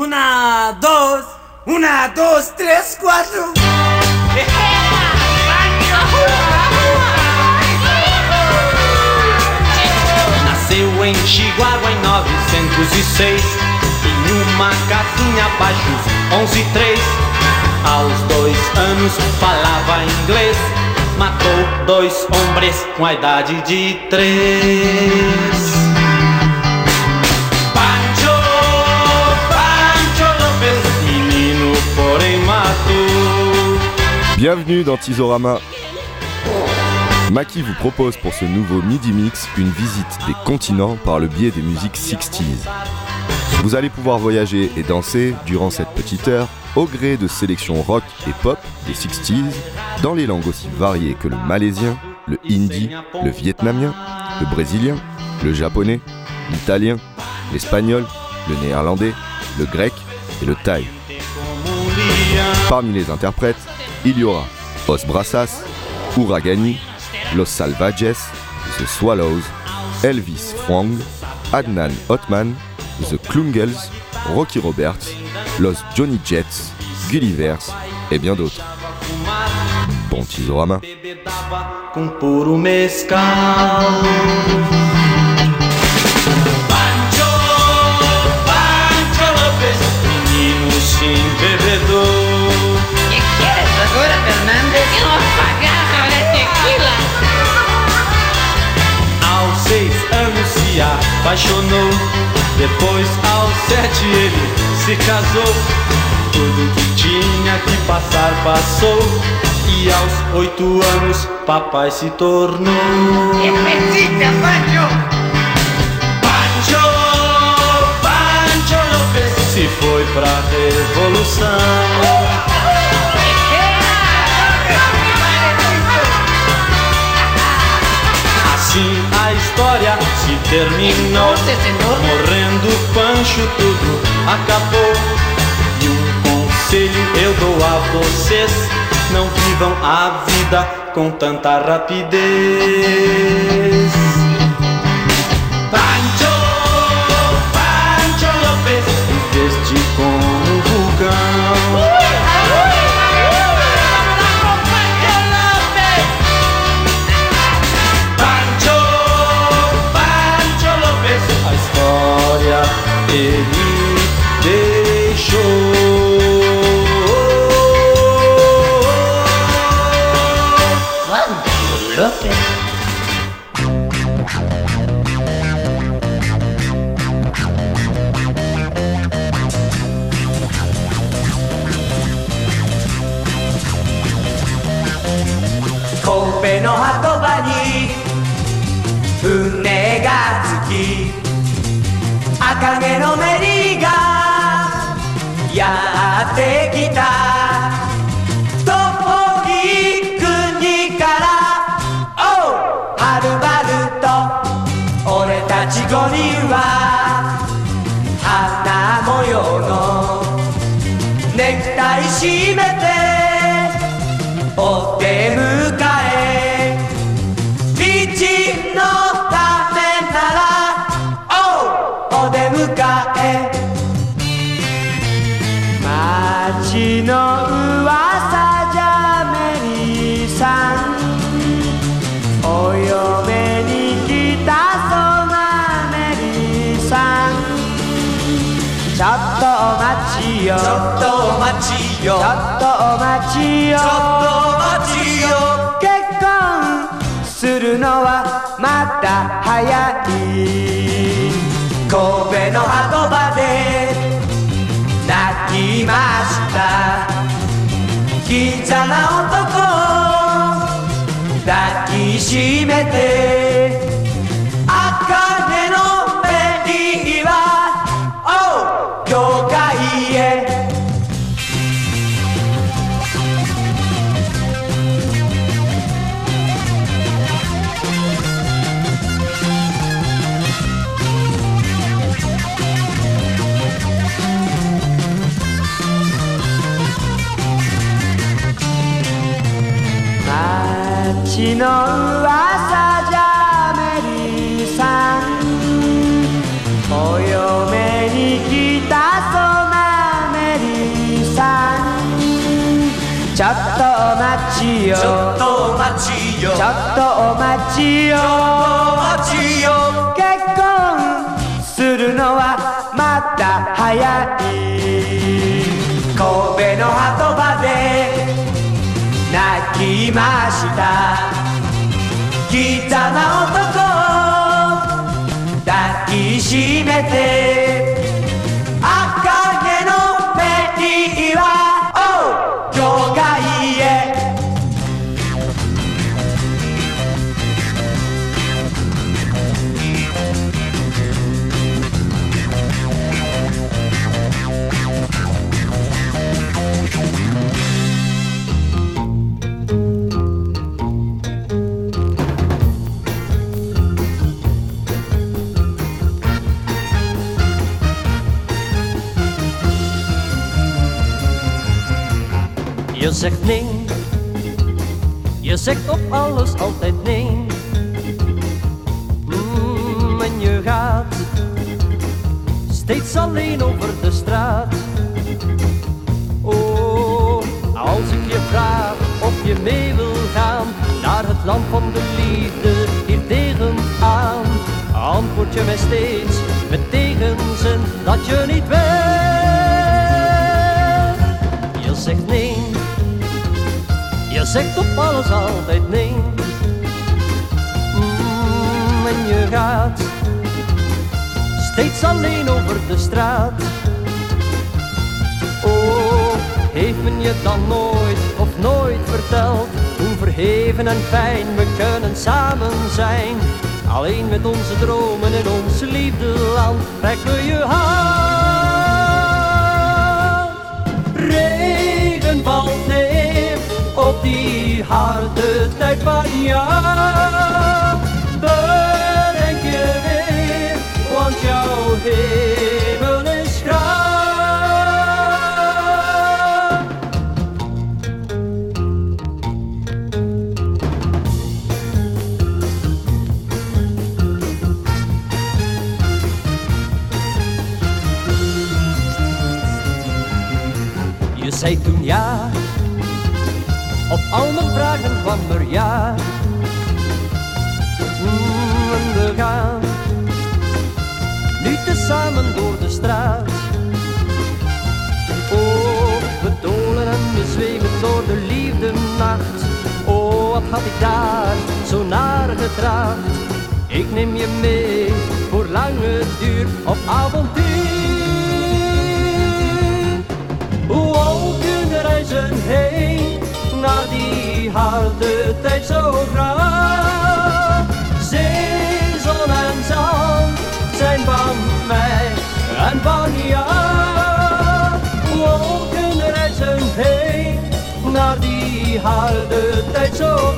Una, dos, una, dos, tres, quatro. Nasceu em Chihuahua em 906 Em uma casinha abaixo, 11 3 Aos dois anos falava inglês Matou dois hombres com a idade de três Bienvenue dans Tizorama. Maki vous propose pour ce nouveau Midi Mix une visite des continents par le biais des musiques 60s. Vous allez pouvoir voyager et danser durant cette petite heure au gré de sélections rock et pop des 60s dans les langues aussi variées que le malaisien, le hindi, le vietnamien, le brésilien, le japonais, l'italien, l'espagnol, le néerlandais, le grec et le thaï. Parmi les interprètes, il y aura Os Brassas, Uragani, Los Salvajes, The Swallows, Elvis Fwang, Adnan Hotman, The Klungels, Rocky Roberts, Los Johnny Jets, Gullivers et bien d'autres. Bon Tizorama. bebedava com apaixonou, depois aos sete ele se casou. Tudo que tinha que passar passou, e aos oito anos papai se tornou. ¡Especita, Pancho! Pancho, Pancho Lopes se foi pra revolução. Assim a história terminou. Morrendo Pancho, tudo acabou. E um conselho eu dou a vocês: não vivam a vida com tanta rapidez. ちゃな男抱きしめてちよ。ちょっとお待ちよ。ちょっとお待ちよ。お待ちよ。結婚するのはまだ早い。神戸の鳩場で泣きました。ギザな男抱きしめて zegt nee, je zegt op alles altijd nee. Mm, en je gaat steeds alleen over de straat. Oh, als ik je vraag of je mee wil gaan naar het land van de liefde, hier tegenaan, antwoord je mij steeds met tegenzin dat je niet wil. Je zegt nee. Zegt op alles altijd nee. Mm, en je gaat steeds alleen over de straat. Oh, heeft men je dan nooit of nooit verteld hoe verheven en fijn we kunnen samen zijn? Alleen met onze dromen in ons liefdeland trekken we je hand. Regen valt neer op die harde tijd van jou. Bedenk je weer, want jouw hemel is grauw. Je zei toen ja, al mijn vragen kwam er ja. En we gaan nu tezamen door de straat. Oh, we dolen en we zweven door de liefde nacht. Oh, wat had ik daar zo naar getracht. Ik neem je mee voor lange duur op avontuur. Hoe kunnen reizen heen naar die harde tijd zo graag? Zee, zon en zand zijn van mij en van jou. Kunnen reizen heen naar die harde tijd zo graag?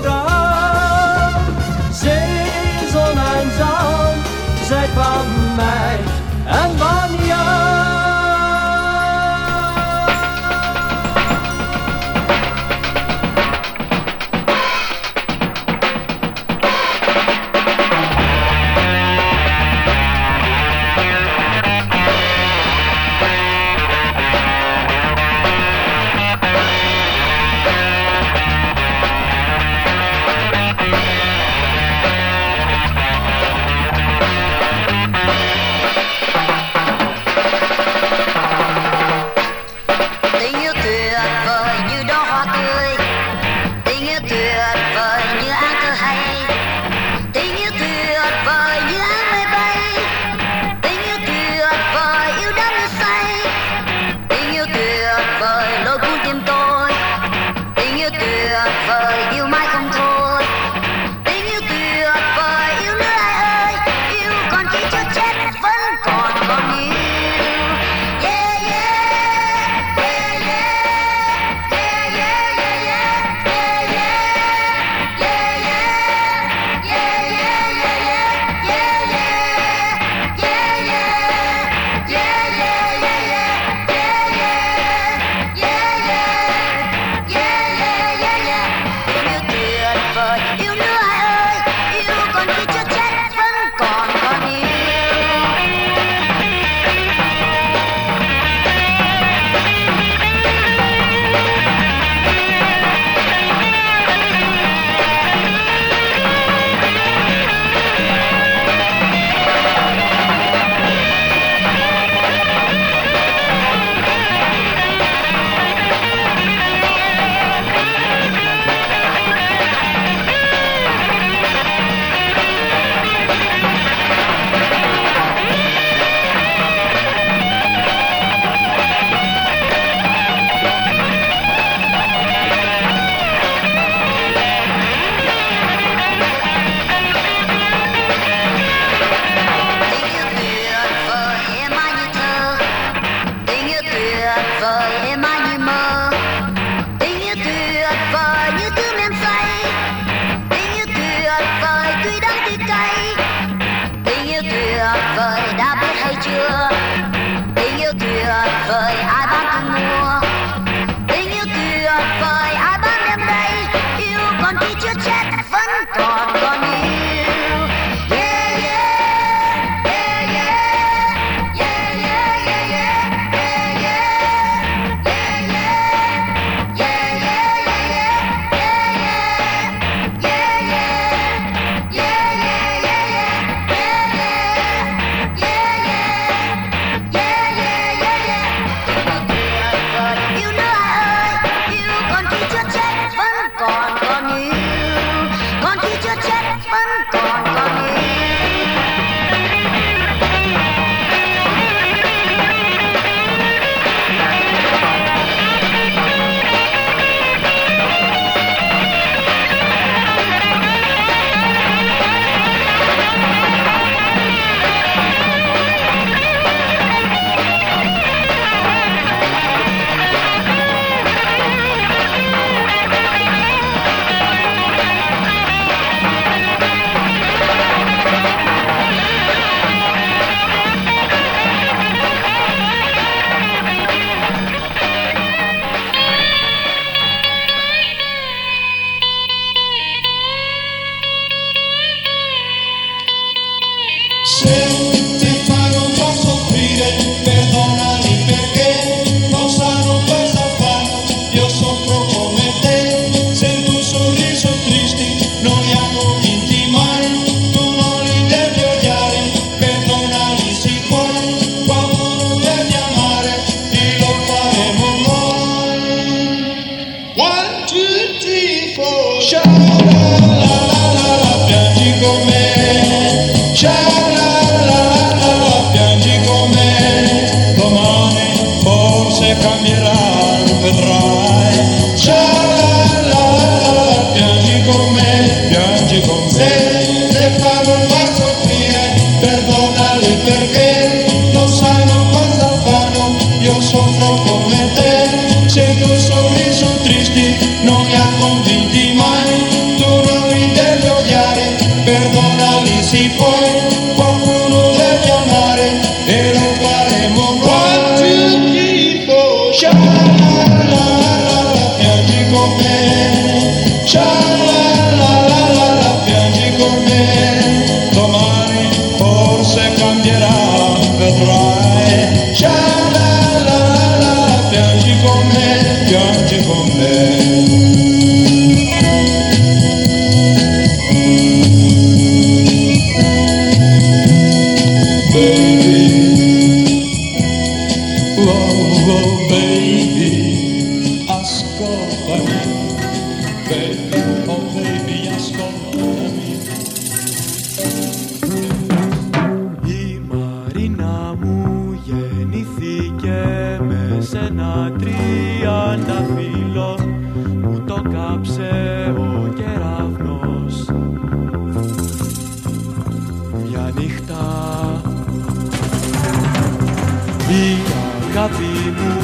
Αγάπη μου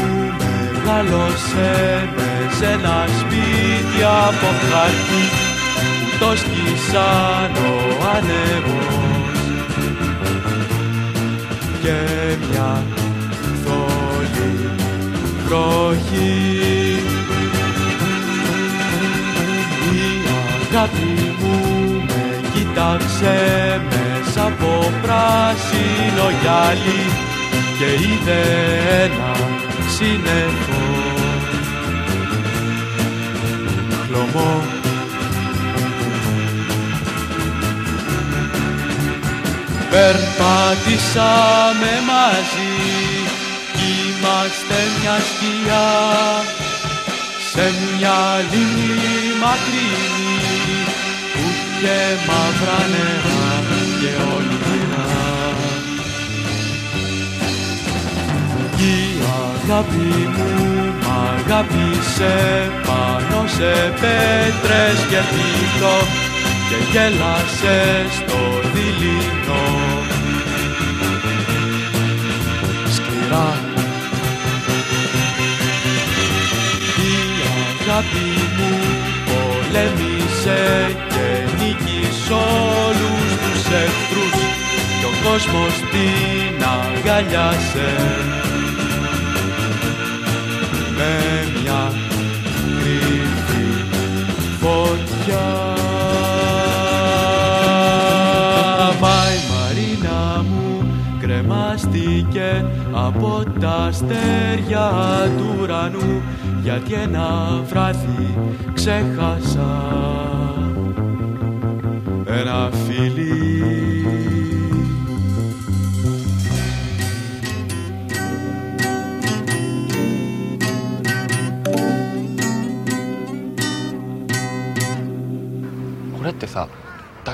μεγάλωσε με σε ένα σπίτι από χαρτί που το σκίσαν ο ανεμός και μια θόλη βροχή. Η αγάπη μου με κοίταξε μέσα από πράσινο γυαλί και είδε ένα σύννεφο χλωμό. Περπάτησαμε μαζί είμαστε μια σκιά. Σε μια λίμνη μακρινή που και μαύρα νερά και όλοι Η αγάπη μου μ' αγάπησε πάνω σε πέτρες και φύλλο και γέλασε στο δειλινό. Σκληρά Η αγάπη μου πολέμησε και νίκησε όλους τους εχθρούς κι ο κόσμος την αγκαλιάσε με μια κρύβη φωτιά. Μα Μαρίνα μου κρεμάστηκε από τα αστέρια του ουρανού γιατί ένα βράδυ ξέχασα ένα φίλι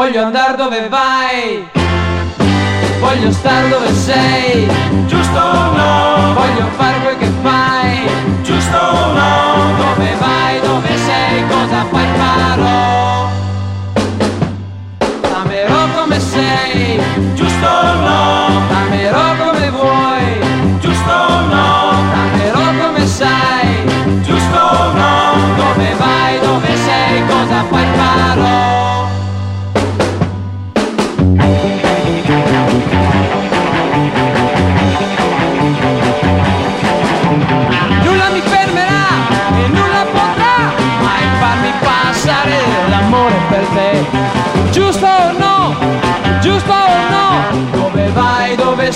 Voglio andare dove vai. Voglio star dove sei. Giusto o no? Voglio fare quel che fai. Giusto o no? Dove vai, dove sei, cosa fai farò. Amerò come sei. Giusto o no?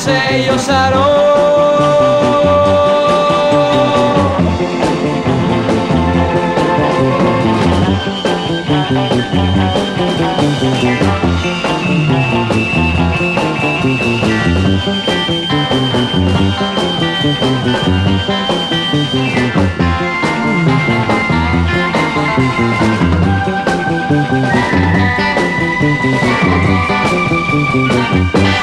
todos ellos Aarón. Thank.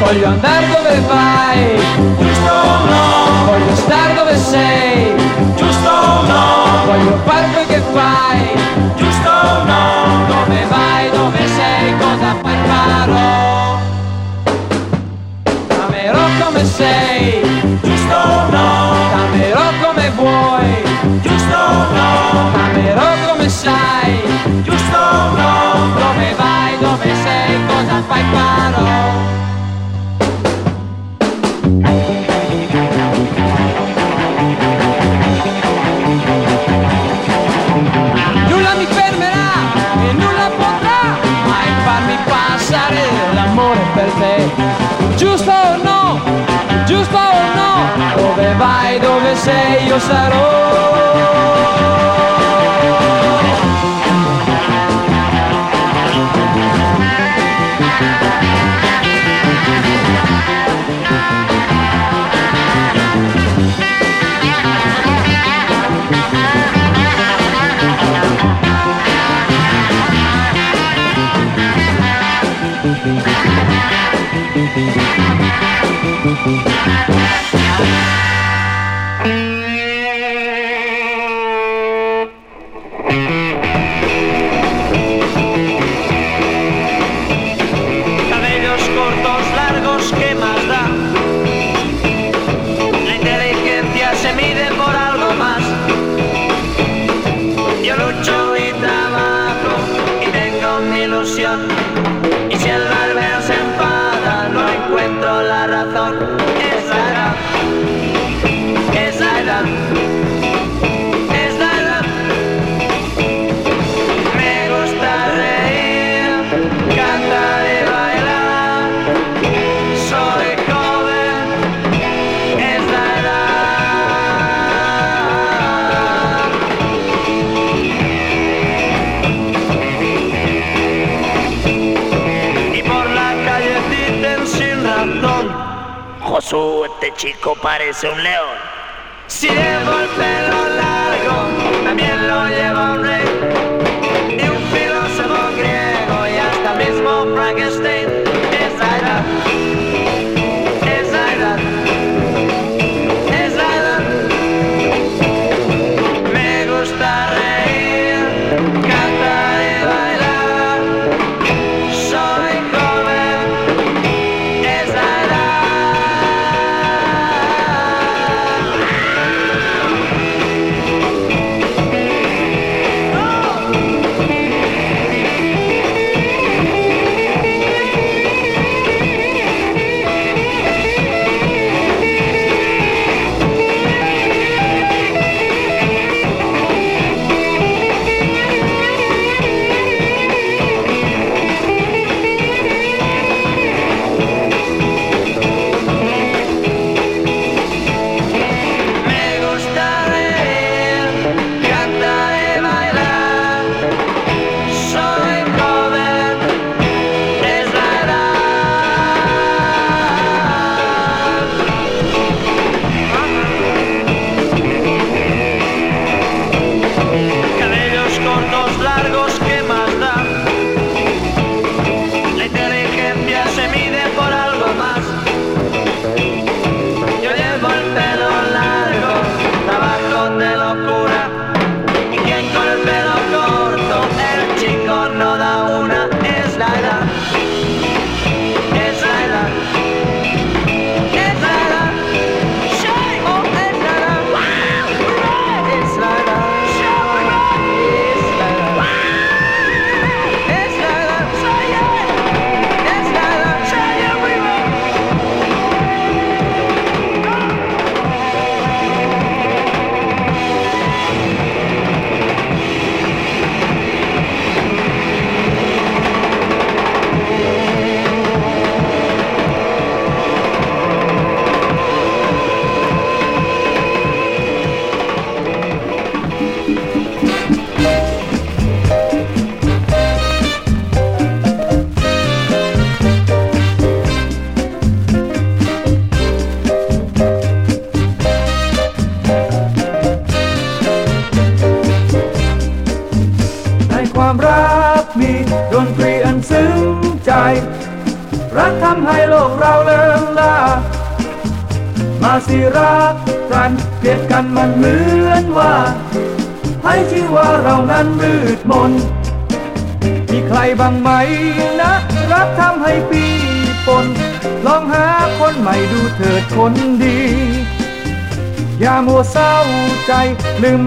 Voglio andare dove vai, giusto o no? Voglio star dove sei, giusto o no? Voglio far quel che fai, giusto o no? Dove vai, dove sei, cosa fai farò? passaron Josué, este chico parece un león. Si llevo el pelo largo, también lo llevo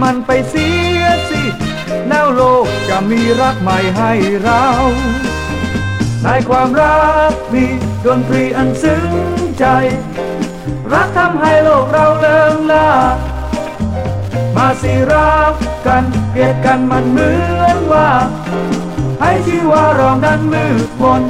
มันไปเสียสิ แล้วโลกจะมีรักใหม่ให้เรา ในความรักมีดนตรีอันซึ้งใจ รักทำให้โลกเราเลิงลามาสิรักกันเกลียดกันมันเหมือนว่า ให้ชื่อว่าเรานั้นมืดมน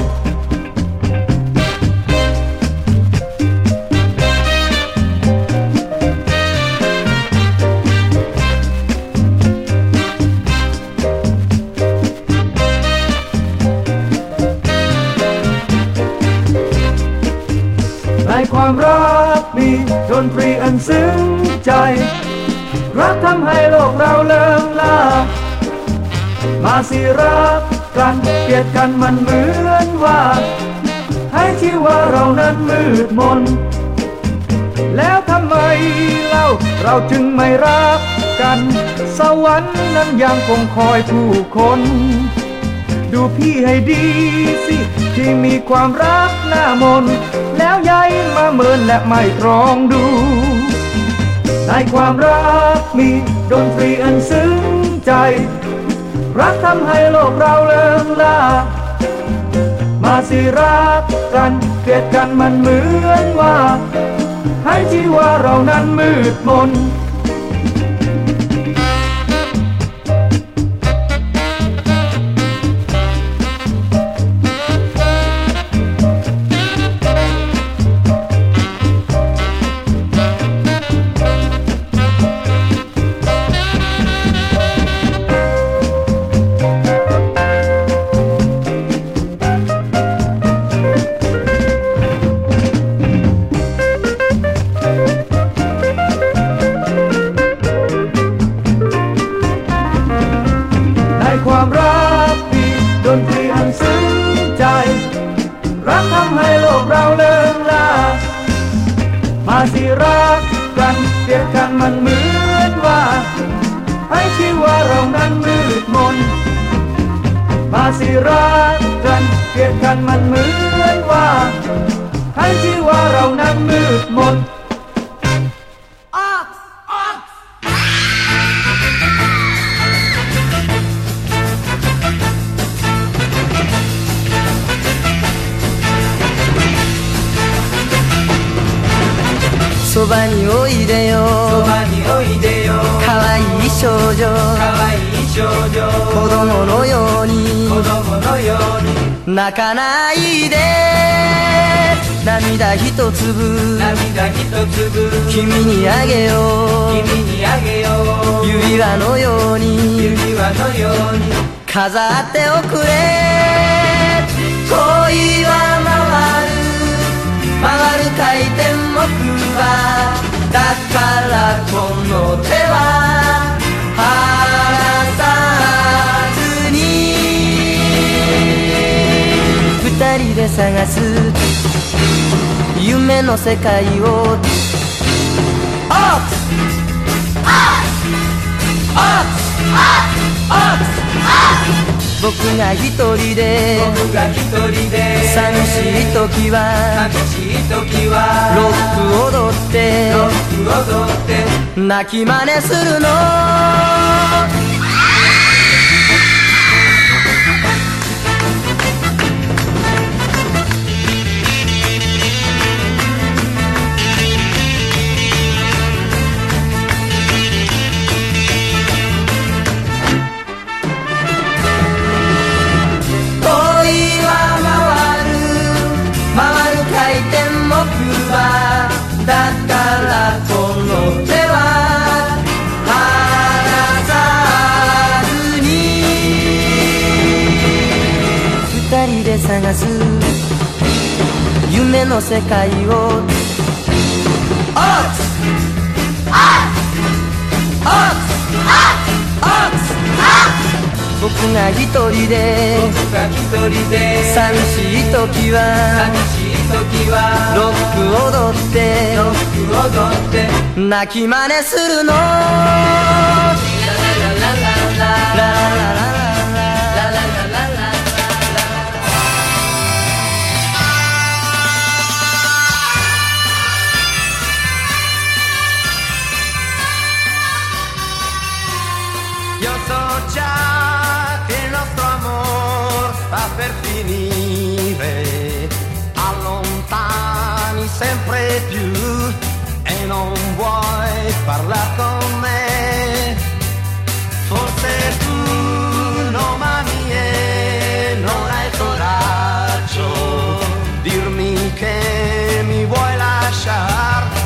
ซึ้งใจ รักทำให้โลกเราเลิงลามาสิรักกันเกลียดกันมันเหมือนว่า ให้ชื่อว่าเรานั้นมืดมน แล้วทำไมเล่าเราจึงไม่รักกัน สวรรค์นั้นยังคงคอยผู้คนดูพี่ให้ดีสิ ที่มีความรักหน้ามน แล้วย้ายมาเมินและไม่ตรองดู ในความรักมีดนตรีอันซึ้งใจ รักทำให้โลกเราเลิงลามาสิรักกันเกลียดกันมันเหมือนว่า ให้ชื่ว่าเรานั้นมืดมน เรานั้นมืดมน มาสิรักกันเกลียดกันมันเหมือนว่า ให้ชื่อว่าเรานั้นมืดมน そばにおいでよそばにおいでよかわいい少女かわいい少女 子供のように。子供のように。泣かないで。涙一粒。涙一粒。君にあげよう。君にあげよう。指輪のように。指輪のように。飾っておくれ。恋は回る。回る回転木馬。だからこの手は二人で探す。夢の世界を。オークスオークスオークス僕が一人で。僕が一人で。寂しい時は。寂しい時は。ロック踊って。ロック踊って。泣き真似するのの世界を。アーツアーツアーツ僕が一人で。僕が一人で。寂しい時は。寂しい時は。ロック踊って。ロック踊って。泣き真似するの。ラララララララ mas per finire, allontani sempre più e non vuoi parlare con me. Forse tu, Roma mie, non hai coraggio, dirmi che mi vuoi lasciare.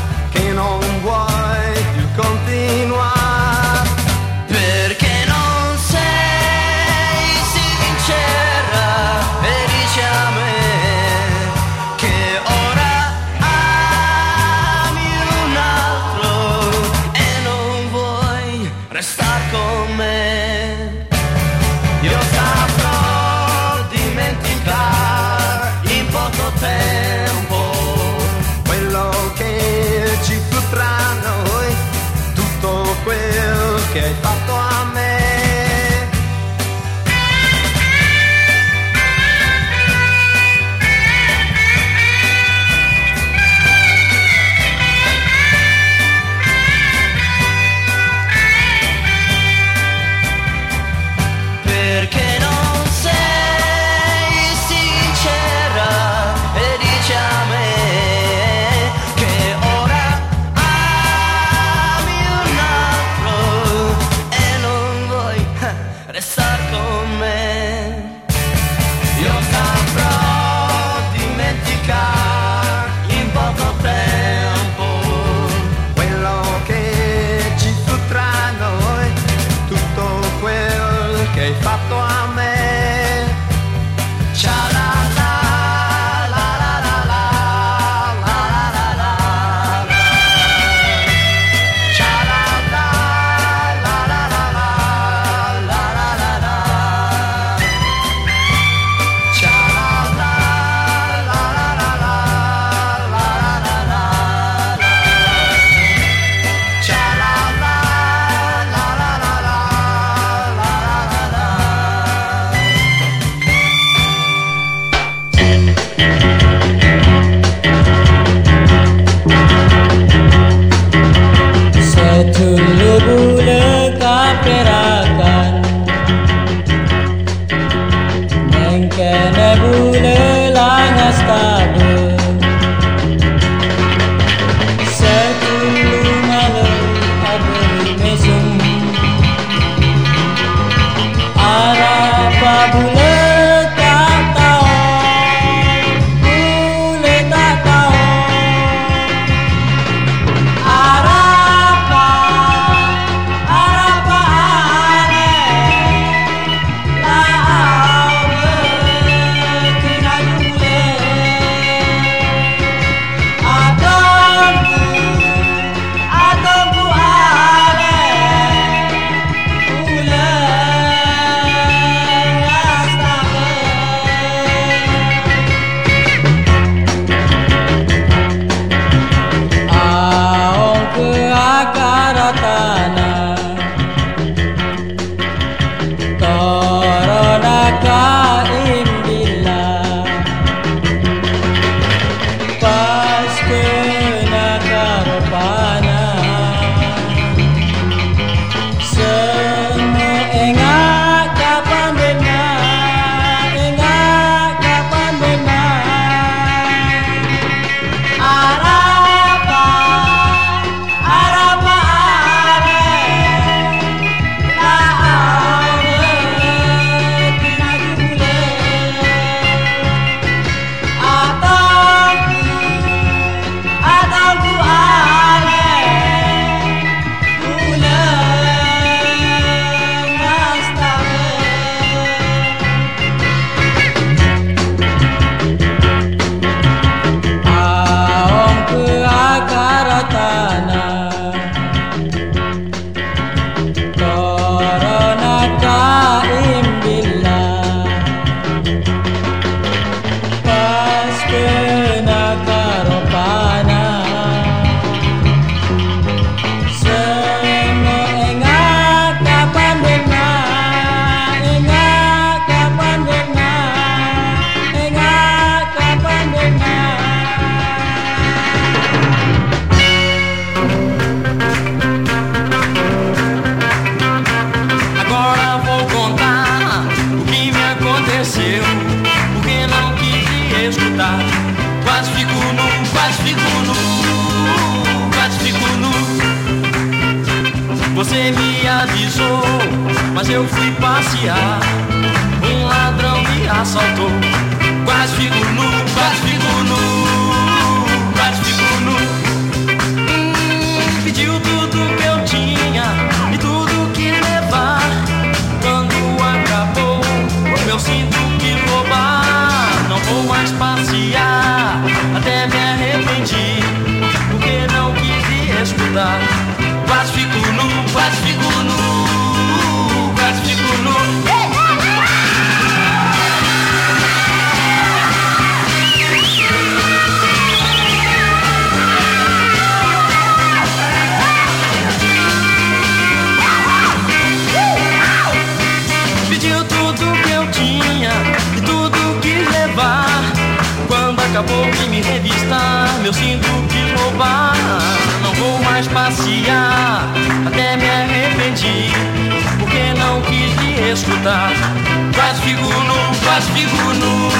Caspicuno,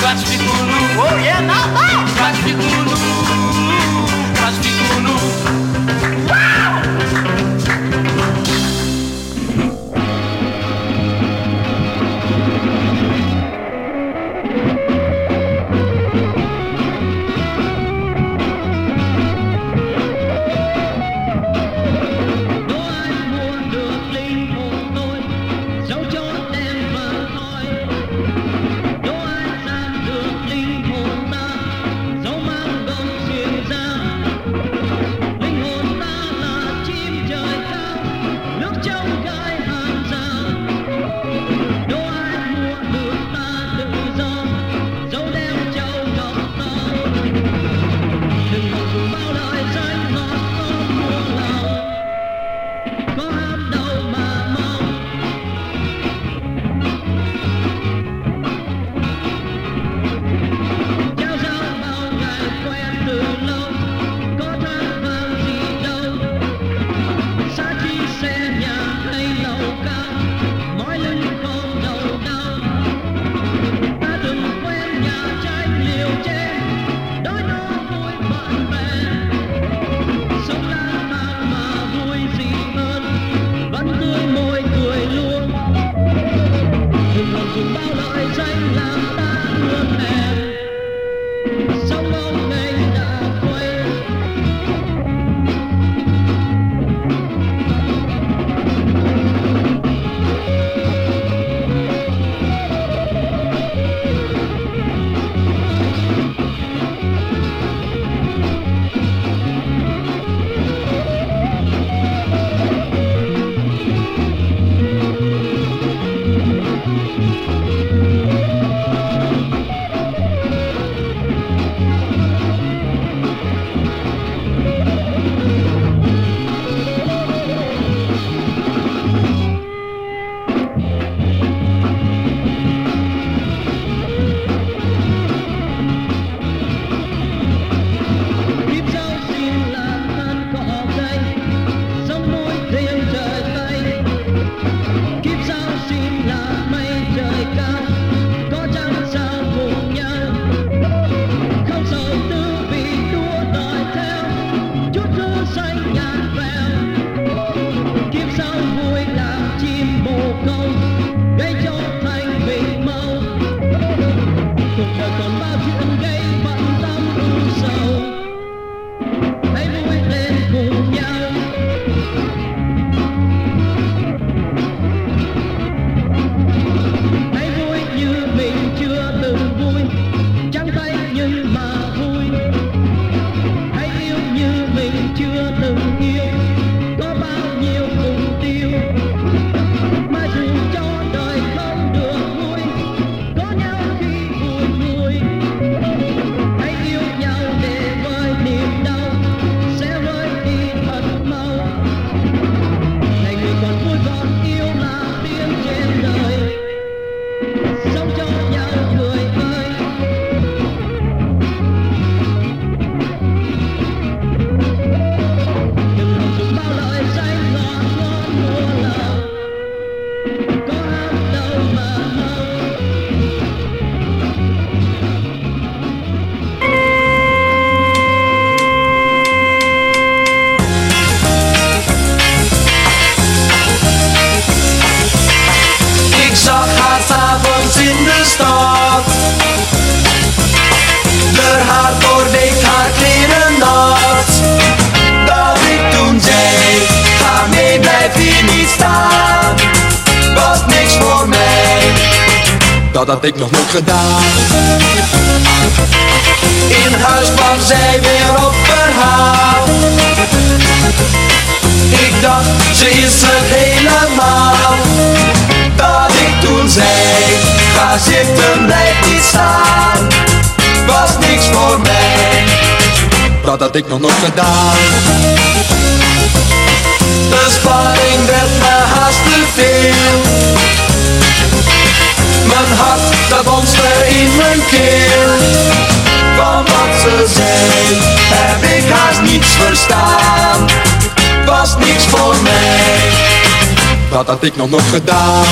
Caspicuno. Oh, yeah, now, now. had ik nog nooit gedaan. In huis kwam zij weer op verhaal. Ik dacht, ze is het helemaal. Dat ik toen zei, ga zitten, blijf niet staan. Was niks voor mij. Dat had ik nog nooit gedaan. De spanning werd me haast te veel mijn hart dat bonste in mijn keel. Van wat ze zei heb ik haast niets verstaan. Was niks voor mij. Wat had ik nog nog gedaan.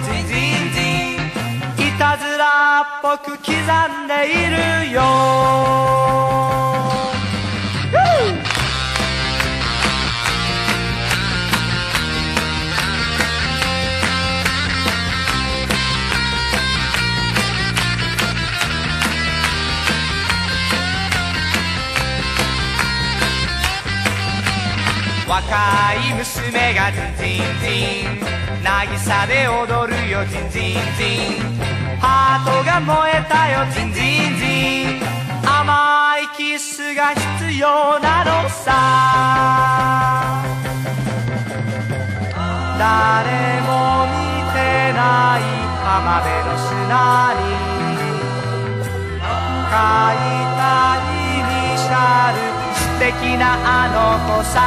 ジンジンジンいたずらっぽく刻んでいるよ。若い娘がジンジンジン渚で踊るよジンジンジンハートが燃えたよジンジンジン甘いキスが必要なのさ。誰も見てない浜辺の砂に。書いたイニシャル敵なあの子さ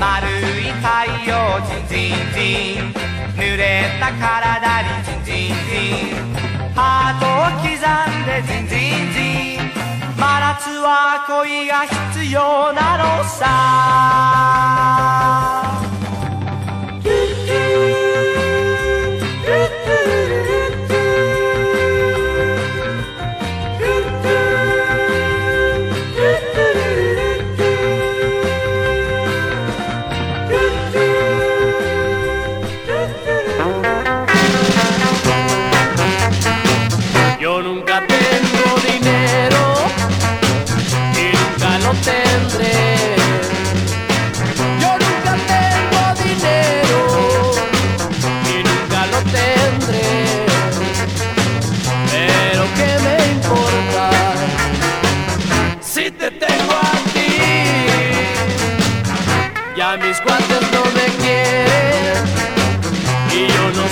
丸い太陽ジンジンジン濡れた体にジンジンジンハートを刻んでジンジンジン真夏は恋が必要なのさ。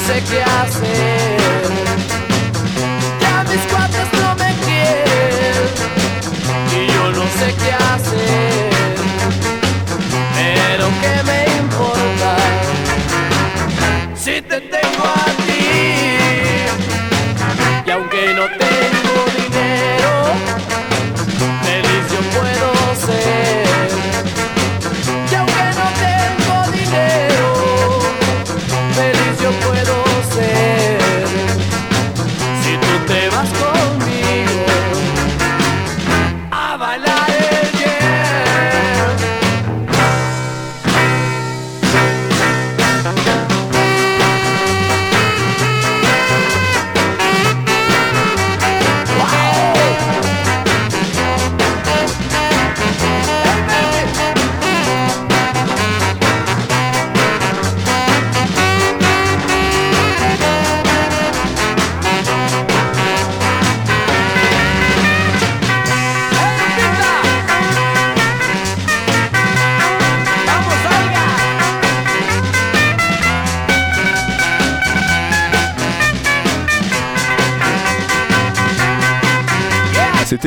Sé qué hacer. Ya mis cuates no me quieren y yo no sé qué hacer. Pero qué me importa si te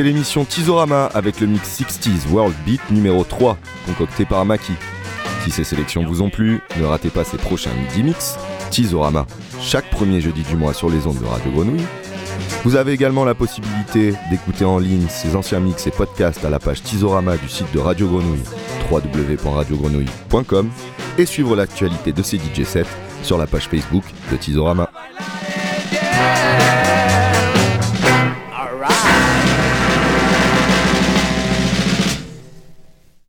l'émission Tizorama avec le mix 60s World Beat numéro 3, concocté par Maki. Si ces sélections vous ont plu, ne ratez pas ces prochains midi mix Tizorama, chaque premier jeudi du mois sur les ondes de Radio Grenouille. Vous avez également la possibilité d'écouter en ligne ces anciens mix et podcasts à la page Tizorama du site de Radio Grenouille, www.radiogrenouille.com, et suivre l'actualité de ces DJ sets sur la page Facebook de Tizorama.